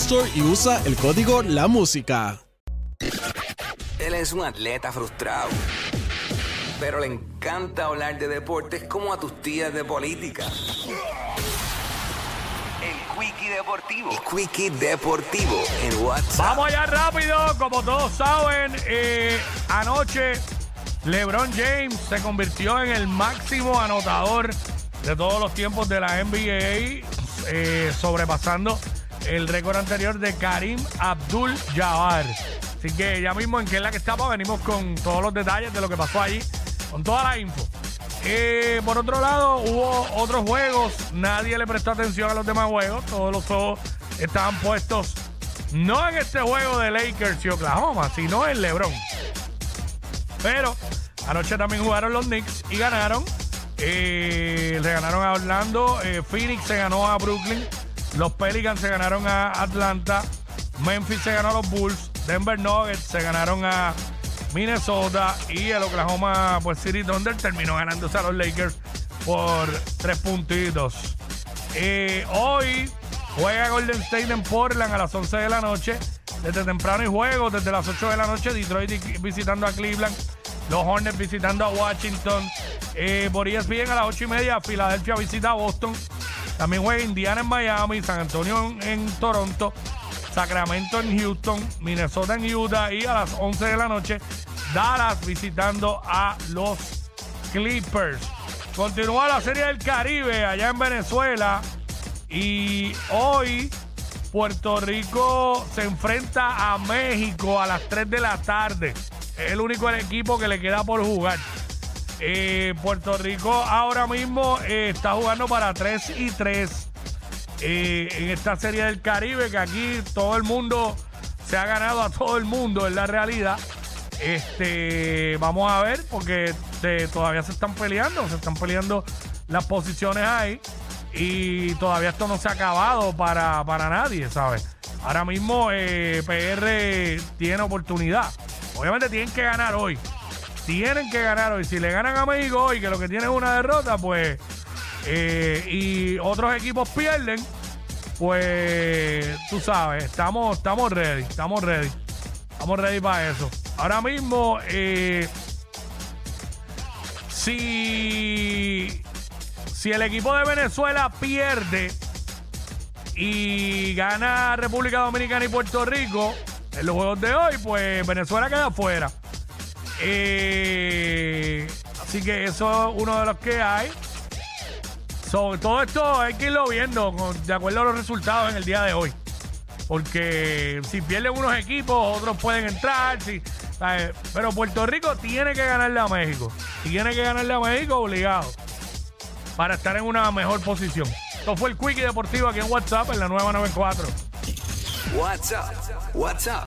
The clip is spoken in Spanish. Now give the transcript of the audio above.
Store y usa el código La Música. Él es un atleta frustrado, pero le encanta hablar de deportes como a tus tías de política. El Quickie Deportivo. El Quickie Deportivo en WhatsApp. Vamos allá rápido, como todos saben, eh, anoche LeBron James se convirtió en el máximo anotador de todos los tiempos de la NBA, eh, sobrepasando el récord anterior de Karim Abdul Jabbar. Así que ya mismo en que es la que estamos, venimos con todos los detalles de lo que pasó allí, con toda la info. Eh, por otro lado, hubo otros juegos, nadie le prestó atención a los demás juegos, todos los ojos estaban puestos no en este juego de Lakers y Oklahoma, sino en LeBron. Pero anoche también jugaron los Knicks y ganaron. Eh, le ganaron a Orlando. eh, Phoenix se ganó a Brooklyn. Los Pelicans se ganaron a Atlanta. Memphis se ganó a los Bulls. Denver Nuggets se ganaron a Minnesota. Y el Oklahoma pues, City Thunder terminó ganándose a los Lakers por tres puntitos. Eh, hoy juega Golden State en Portland a las 11 de la noche. Desde temprano hay juegos, desde las 8 de la noche, Detroit visitando a Cleveland, los Hornets visitando a Washington. Eh, por ESPN a las 8 y media, Filadelfia visita a Boston. También juega Indiana en Miami, San Antonio en, Toronto, Sacramento en Houston, Minnesota en Utah y a las 11 de la noche, Dallas visitando a los Clippers. Continúa la Serie del Caribe allá en Venezuela y hoy Puerto Rico se enfrenta a México a las 3 de la tarde. Es el único equipo que le queda por jugar. Eh, Puerto Rico ahora mismo eh, está jugando para 3 y 3 eh, en esta serie del Caribe, que aquí todo el mundo se ha ganado a todo el mundo, es la realidad. Este, vamos a ver, porque todavía se están peleando, se están peleando las posiciones ahí. Y todavía esto no se ha acabado para, para nadie, ¿sabes? Ahora mismo PR tiene oportunidad. Obviamente tienen que ganar hoy. Tienen que ganar hoy. Si le ganan a México hoy, que lo que tiene es una derrota, pues. eh, y otros equipos pierden, pues. Tú sabes, estamos, estamos ready. Estamos ready. Estamos ready para eso. Ahora mismo, eh, si, si el equipo de Venezuela pierde y gana República Dominicana y Puerto Rico en los juegos de hoy, pues Venezuela queda afuera. Eh, así que eso es uno de los que hay. Sobre todo esto hay que irlo viendo de acuerdo a los resultados en el día de hoy. Porque si pierden unos equipos, otros pueden entrar. pero Puerto Rico tiene que ganarle a México. Tiene que ganarle a México obligado. Para estar en una mejor posición. Esto fue el Quickie Deportivo aquí en WhatsApp en la nueva 94. WhatsApp. WhatsApp